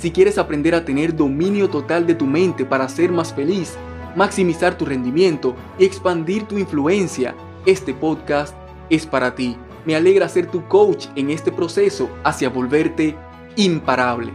Si quieres aprender a tener dominio total de tu mente para ser más feliz, maximizar tu rendimiento y expandir tu influencia, este podcast es para ti. Me alegra ser tu coach en este proceso hacia volverte imparable.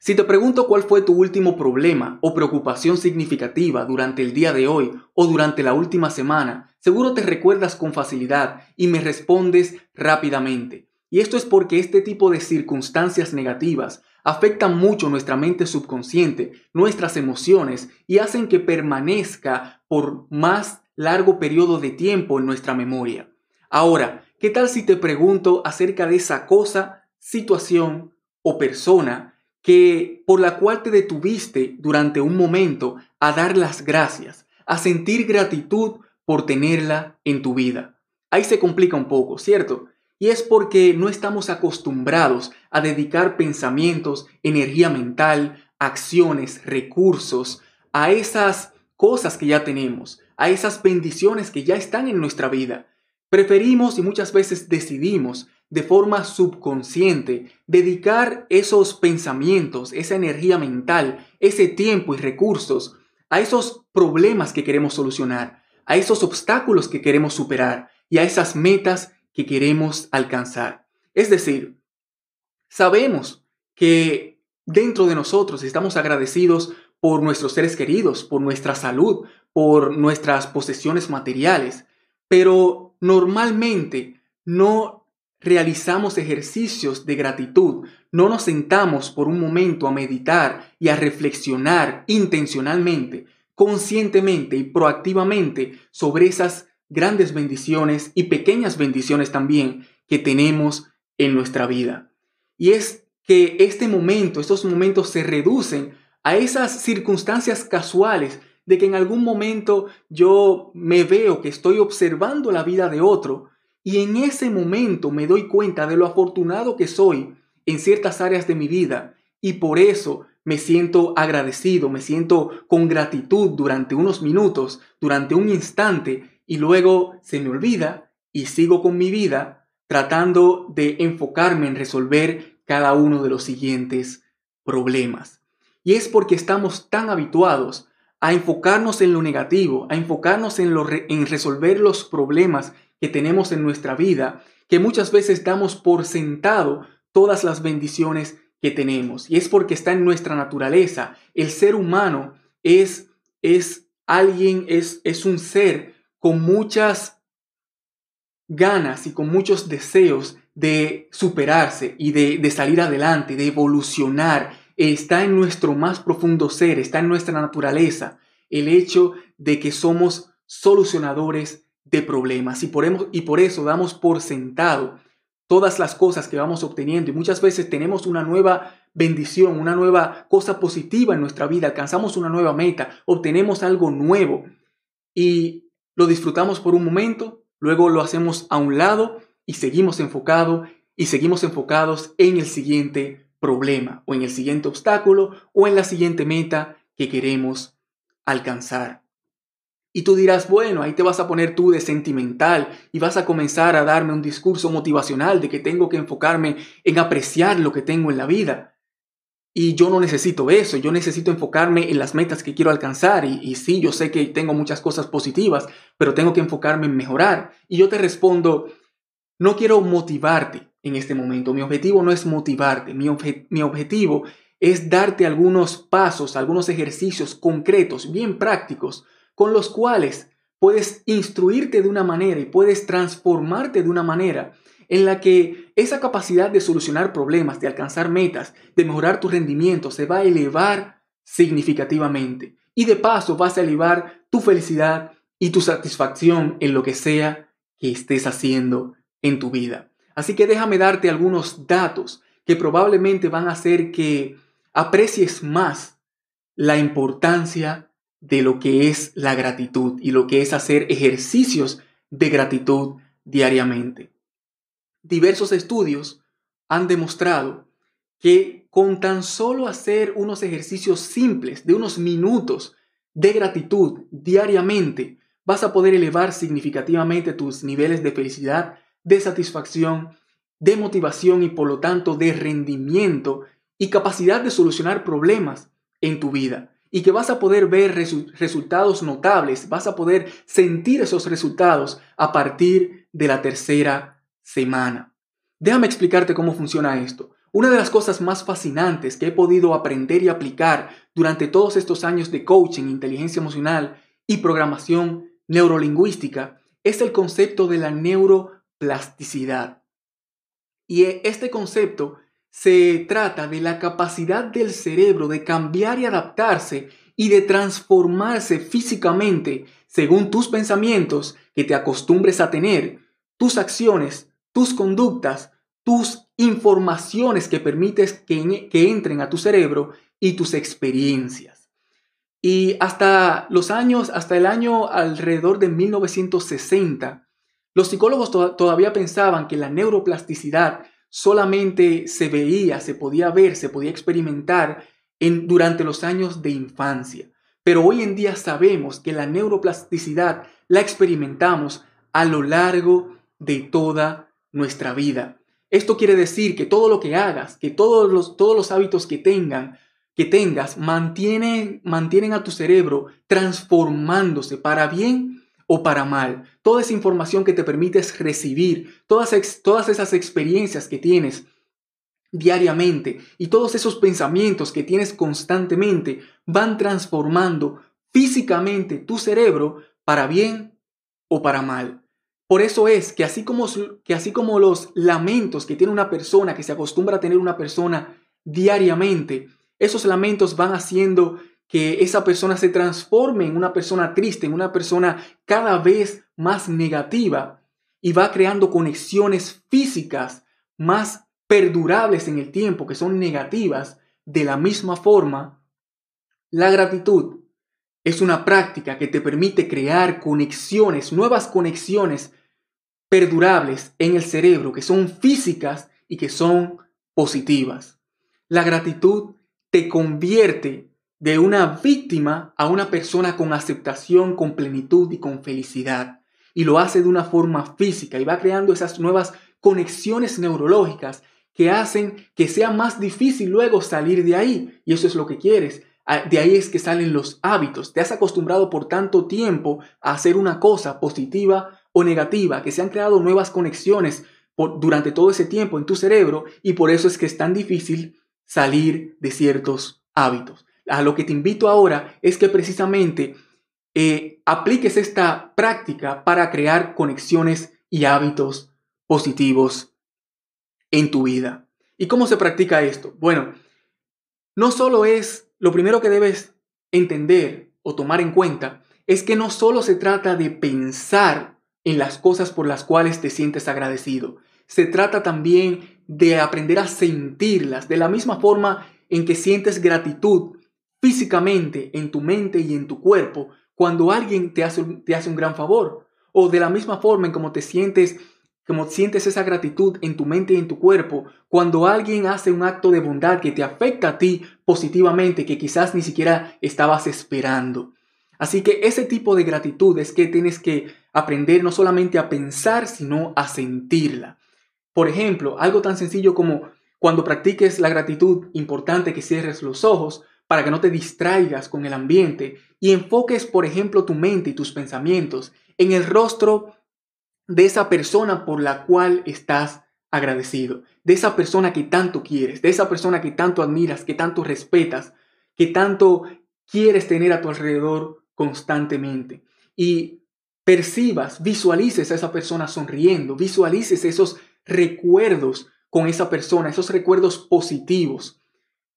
Si te pregunto cuál fue tu último problema o preocupación significativa durante el día de hoy o durante la última semana, seguro te recuerdas con facilidad y me respondes rápidamente. Y esto es porque este tipo de circunstancias negativas afectan mucho nuestra mente subconsciente, nuestras emociones y hacen que permanezca por más largo periodo de tiempo en nuestra memoria. Ahora, ¿qué tal si te pregunto acerca de esa cosa, situación o persona que por la cual te detuviste durante un momento a dar las gracias, a sentir gratitud por tenerla en tu vida. Ahí se complica un poco, ¿cierto? Y es porque no estamos acostumbrados a dedicar pensamientos, energía mental, acciones, recursos a esas cosas que ya tenemos, a esas bendiciones que ya están en nuestra vida. Preferimos y muchas veces decidimos de forma subconsciente dedicar esos pensamientos, esa energía mental, ese tiempo y recursos a esos problemas que queremos solucionar, a esos obstáculos que queremos superar y a esas metas que queremos alcanzar. Es decir, sabemos que dentro de nosotros estamos agradecidos por nuestros seres queridos, por nuestra salud, por nuestras posesiones materiales, pero normalmente no realizamos ejercicios de gratitud, no nos sentamos por un momento a meditar y a reflexionar intencionalmente, conscientemente y proactivamente sobre esas grandes bendiciones y pequeñas bendiciones también que tenemos en nuestra vida. Y es que este momento, estos momentos se reducen a esas circunstancias casuales de que en algún momento yo me veo que estoy observando la vida de otro y en ese momento me doy cuenta de lo afortunado que soy en ciertas áreas de mi vida y por eso me siento agradecido, me siento con gratitud durante unos minutos, durante un instante y luego se me olvida y sigo con mi vida tratando de enfocarme en resolver cada uno de los siguientes problemas. Y es porque estamos tan habituados a enfocarnos en lo negativo, a enfocarnos en, lo en resolver los problemas que tenemos en nuestra vida, que muchas veces damos por sentado todas las bendiciones que tenemos. Y es porque está en nuestra naturaleza. El ser humano es, es alguien, es, es un ser con muchas ganas y con muchos deseos de superarse y de, de salir adelante, de evolucionar. Está en nuestro más profundo ser, está en nuestra naturaleza el hecho de que somos solucionadores de problemas. Y por, y por eso damos por sentado todas las cosas que vamos obteniendo. Y muchas veces tenemos una nueva bendición, una nueva cosa positiva en nuestra vida, alcanzamos una nueva meta, obtenemos algo nuevo. Y lo disfrutamos por un momento, luego lo hacemos a un lado y seguimos enfocados y seguimos enfocados en el siguiente problema o en el siguiente obstáculo o en la siguiente meta que queremos alcanzar. Y tú dirás, bueno, ahí te vas a poner tú de sentimental y vas a comenzar a darme un discurso motivacional de que tengo que enfocarme en apreciar lo que tengo en la vida. Y yo no necesito eso, yo necesito enfocarme en las metas que quiero alcanzar. Y, y sí, yo sé que tengo muchas cosas positivas, pero tengo que enfocarme en mejorar. Y yo te respondo, no quiero motivarte en este momento. Mi objetivo no es motivarte, mi, mi objetivo es darte algunos pasos, algunos ejercicios concretos, bien prácticos con los cuales puedes instruirte de una manera y puedes transformarte de una manera en la que esa capacidad de solucionar problemas, de alcanzar metas, de mejorar tu rendimiento se va a elevar significativamente. Y de paso vas a elevar tu felicidad y tu satisfacción en lo que sea que estés haciendo en tu vida. Así que déjame darte algunos datos que probablemente van a hacer que aprecies más la importancia de lo que es la gratitud y lo que es hacer ejercicios de gratitud diariamente. Diversos estudios han demostrado que con tan solo hacer unos ejercicios simples de unos minutos de gratitud diariamente, vas a poder elevar significativamente tus niveles de felicidad, de satisfacción, de motivación y por lo tanto de rendimiento y capacidad de solucionar problemas en tu vida. Y que vas a poder ver resultados notables, vas a poder sentir esos resultados a partir de la tercera semana. Déjame explicarte cómo funciona esto. Una de las cosas más fascinantes que he podido aprender y aplicar durante todos estos años de coaching, inteligencia emocional y programación neurolingüística es el concepto de la neuroplasticidad. Y este concepto se trata de la capacidad del cerebro de cambiar y adaptarse y de transformarse físicamente según tus pensamientos que te acostumbres a tener, tus acciones, tus conductas, tus informaciones que permites que, entren a tu cerebro y tus experiencias. Y hasta los años, hasta el año alrededor de 1960, los psicólogos todavía pensaban que la neuroplasticidad solamente se veía, se podía ver, se podía experimentar en, durante los años de infancia. Pero hoy en día sabemos que la neuroplasticidad la experimentamos a lo largo de toda nuestra vida. Esto quiere decir que todo lo que hagas, que todos los, todos los hábitos que tengan, que tengas, mantienen, mantienen a tu cerebro transformándose para bien o para mal. Toda esa información que te permites recibir, todas, todas esas experiencias que tienes diariamente y todos esos pensamientos que tienes constantemente van transformando físicamente tu cerebro para bien o para mal. Por eso es que así como, que así como los lamentos que tiene una persona, que se acostumbra a tener una persona diariamente, esos lamentos van haciendo que esa persona se transforme en una persona triste, en una persona cada vez más negativa y va creando conexiones físicas más perdurables en el tiempo, que son negativas, de la misma forma, la gratitud es una práctica que te permite crear conexiones, nuevas conexiones perdurables en el cerebro, que son físicas y que son positivas. La gratitud te convierte de una víctima a una persona con aceptación, con plenitud y con felicidad. Y lo hace de una forma física y va creando esas nuevas conexiones neurológicas que hacen que sea más difícil luego salir de ahí. Y eso es lo que quieres. Ah, de ahí es que salen los hábitos. Te has acostumbrado por tanto tiempo a hacer una cosa positiva o negativa, que se han creado nuevas conexiones durante todo ese tiempo en tu cerebro y por eso es que es tan difícil salir de ciertos hábitos. A lo que te invito ahora es que precisamente eh, apliques esta práctica para crear conexiones y hábitos positivos en tu vida. ¿Y cómo se practica esto? Bueno, no solo es lo primero que debes entender o tomar en cuenta, es que no solo se trata de pensar en las cosas por las cuales te sientes agradecido. Se trata también de aprender a sentirlas de la misma forma en que sientes gratitud físicamente en tu mente y en tu cuerpo cuando alguien te hace, te hace un gran favor. O de la misma forma en como te sientes como sientes esa gratitud en tu mente y en tu cuerpo cuando alguien hace un acto de bondad que te afecta a ti positivamente que quizás ni siquiera estabas esperando. Así que ese tipo de gratitud es que tienes que aprender no solamente a pensar, sino a sentirla. Por ejemplo, algo tan sencillo como cuando practiques la gratitud, importante que cierres los ojos para que no te distraigas con el ambiente y enfoques, por ejemplo, tu mente y tus pensamientos en el rostro de esa persona por la cual estás agradecido, de esa persona que tanto quieres, de esa persona que tanto admiras, que tanto respetas, que tanto quieres tener a tu alrededor constantemente. Y percibas, visualices a esa persona sonriendo, visualices esos recuerdos con esa persona, esos recuerdos positivos,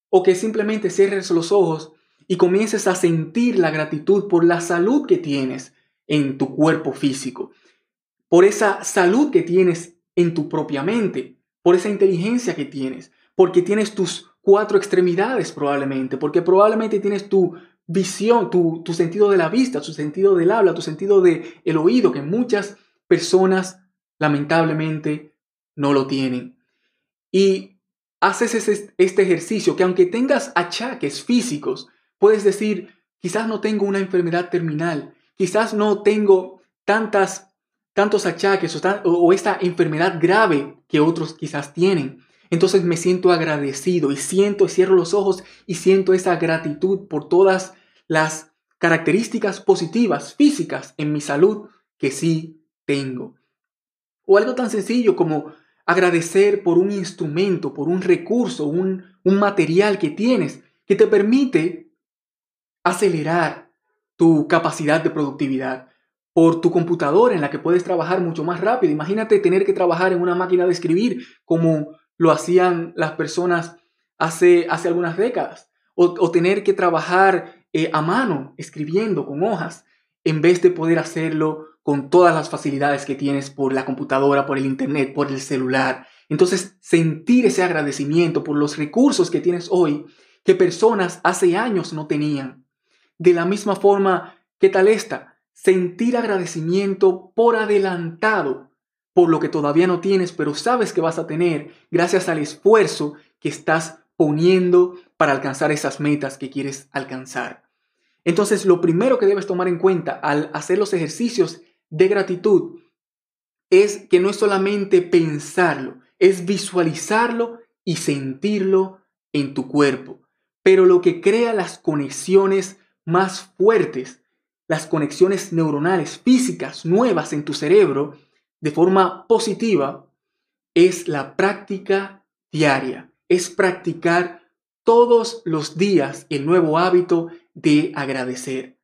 o que simplemente cierres los ojos y comiences a sentir la gratitud por la salud que tienes en tu cuerpo físico, por esa salud que tienes en tu propia mente, por esa inteligencia que tienes, porque tienes tus cuatro extremidades probablemente, porque probablemente tienes tu visión, tu, tu sentido de la vista, tu sentido del habla, tu sentido del el oído, que muchas personas lamentablemente no lo tienen. Y haces este ejercicio que aunque tengas achaques físicos, puedes decir, quizás no tengo una enfermedad terminal, quizás no tengo tantas, tantos achaques o, o esta enfermedad grave que otros quizás tienen. Entonces me siento agradecido y siento, cierro los ojos y siento esa gratitud por todas las características positivas físicas en mi salud que sí tengo. O algo tan sencillo como agradecer por un instrumento, por un recurso, un, un material que tienes que te permite acelerar tu capacidad de productividad, por tu computadora en la que puedes trabajar mucho más rápido. Imagínate tener que trabajar en una máquina de escribir como lo hacían las personas hace, hace algunas décadas, o, tener que trabajar eh, a mano, escribiendo con hojas, en vez de poder hacerlo con todas las facilidades que tienes por la computadora, por el internet, por el celular. Entonces, sentir ese agradecimiento por los recursos que tienes hoy que personas hace años no tenían. De la misma forma, ¿qué tal esta? Sentir agradecimiento por adelantado por lo que todavía no tienes, pero sabes que vas a tener gracias al esfuerzo que estás poniendo para alcanzar esas metas que quieres alcanzar. Entonces, lo primero que debes tomar en cuenta al hacer los ejercicios de gratitud es que no es solamente pensarlo, es visualizarlo y sentirlo en tu cuerpo. Pero lo que crea las conexiones más fuertes, las conexiones neuronales físicas nuevas en tu cerebro, de forma positiva, es la práctica diaria, es practicar todos los días el nuevo hábito de agradecer.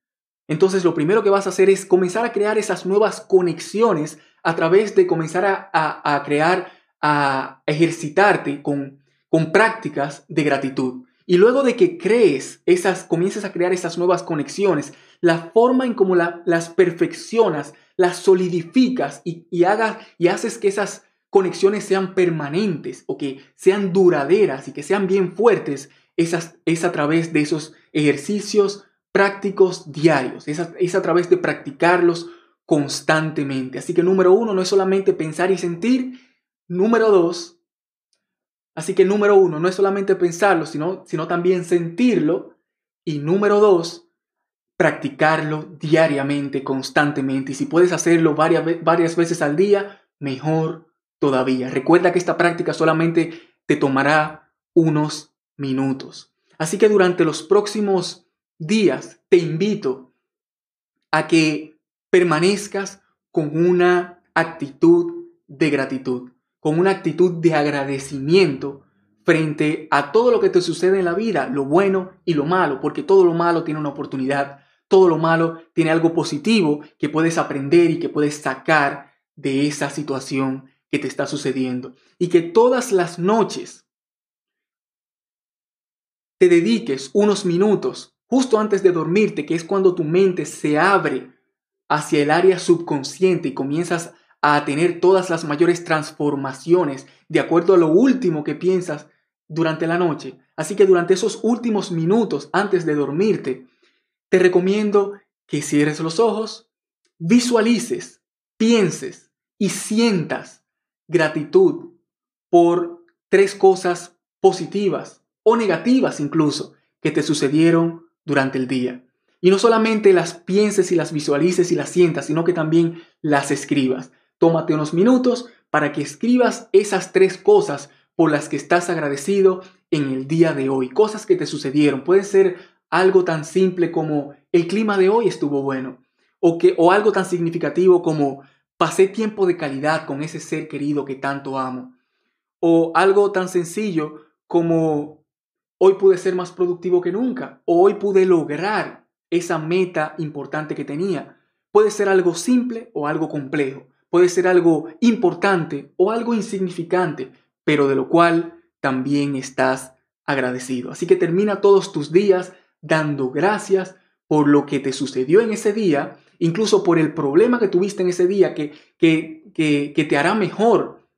Entonces lo primero que vas a hacer es comenzar a crear esas nuevas conexiones a través de comenzar a, crear, a ejercitarte con, con prácticas de gratitud. Y luego de que crees esas, comiences a crear esas nuevas conexiones, la forma en cómo las perfeccionas, las solidificas y, hagas, y haces que esas conexiones sean permanentes o que sean duraderas y que sean bien fuertes, es es a través de esos ejercicios prácticos diarios, es a, es a través de practicarlos constantemente. Así que número uno no es solamente pensar y sentir, número dos, así que número uno no es solamente pensarlo, sino, sino también sentirlo, y número dos, practicarlo diariamente, constantemente. Y si puedes hacerlo varias, varias veces al día, mejor todavía. Recuerda que esta práctica solamente te tomará unos minutos. Así que durante los próximos días te invito a que permanezcas con una actitud de gratitud, con una actitud de agradecimiento frente a todo lo que te sucede en la vida, lo bueno y lo malo, porque todo lo malo tiene una oportunidad, todo lo malo tiene algo positivo que puedes aprender y que puedes sacar de esa situación que te está sucediendo. Y que todas las noches te dediques unos minutos justo antes de dormirte, que es cuando tu mente se abre hacia el área subconsciente y comienzas a tener todas las mayores transformaciones de acuerdo a lo último que piensas durante la noche. Así que durante esos últimos minutos antes de dormirte, te recomiendo que cierres los ojos, visualices, pienses y sientas gratitud por tres cosas positivas o negativas incluso que te sucedieron durante el día. Y no solamente las pienses y las visualices y las sientas, sino que también las escribas. Tómate unos minutos para que escribas esas tres cosas por las que estás agradecido en el día de hoy. Cosas que te sucedieron. Puede ser algo tan simple como el clima de hoy estuvo bueno. O, que, o algo tan significativo como pasé tiempo de calidad con ese ser querido que tanto amo. O algo tan sencillo como Hoy pude ser más productivo que nunca. O hoy pude lograr esa meta importante que tenía. Puede ser algo simple o algo complejo. Puede ser algo importante o algo insignificante, pero de lo cual también estás agradecido. Así que termina todos tus días dando gracias por lo que te sucedió en ese día, incluso por el problema que tuviste en ese día que, que, que, te hará mejor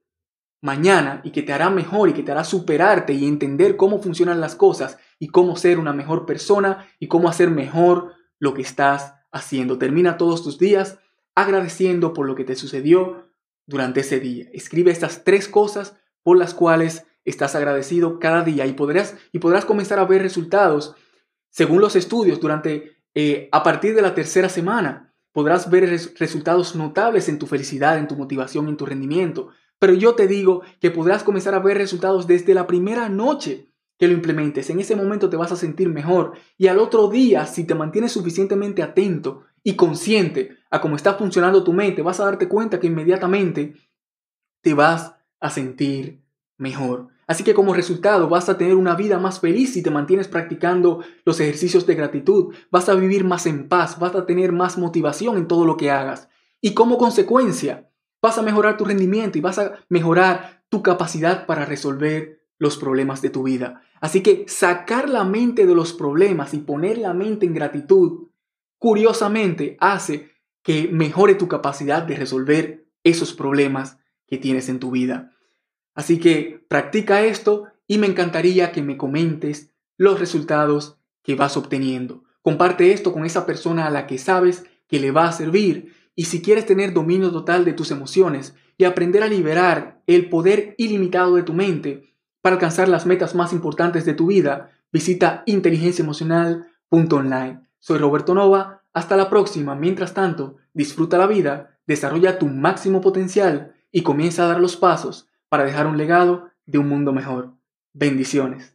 mañana y que te hará mejor y que te hará superarte y entender cómo funcionan las cosas y cómo ser una mejor persona y cómo hacer mejor lo que estás haciendo. Termina todos tus días agradeciendo por lo que te sucedió durante ese día. Escribe estas tres cosas por las cuales estás agradecido cada día y podrás, y podrás comenzar a ver resultados. Según los estudios, durante eh, a partir de la tercera semana podrás ver resultados notables en tu felicidad, en tu motivación, en tu rendimiento. Pero yo te digo que podrás comenzar a ver resultados desde la primera noche que lo implementes. En ese momento te vas a sentir mejor y al otro día, si te mantienes suficientemente atento y consciente a cómo está funcionando tu mente, vas a darte cuenta que inmediatamente te vas a sentir mejor. Así que como resultado vas a tener una vida más feliz si te mantienes practicando los ejercicios de gratitud, vas a vivir más en paz, vas a tener más motivación en todo lo que hagas. Y como consecuencia, vas a mejorar tu rendimiento y vas a mejorar tu capacidad para resolver los problemas de tu vida. Así que sacar la mente de los problemas y poner la mente en gratitud, curiosamente, hace que mejore tu capacidad de resolver esos problemas que tienes en tu vida. Así que practica esto y me encantaría que me comentes los resultados que vas obteniendo. Comparte esto con esa persona a la que sabes que le va a servir y si quieres tener dominio total de tus emociones y aprender a liberar el poder ilimitado de tu mente para alcanzar las metas más importantes de tu vida, visita inteligenciaemocional.online. Soy Roberto Nova, hasta la próxima. Mientras tanto, disfruta la vida, desarrolla tu máximo potencial y comienza a dar los pasos para dejar un legado de un mundo mejor. Bendiciones.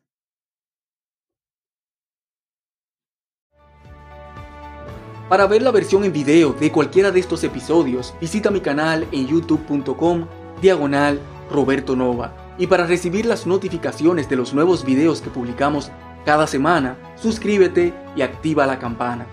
Para ver la versión en video de cualquiera de estos episodios, visita mi canal en youtube.com diagonal Roberto Nova. Y para recibir las notificaciones de los nuevos videos que publicamos cada semana, suscríbete y activa la campana.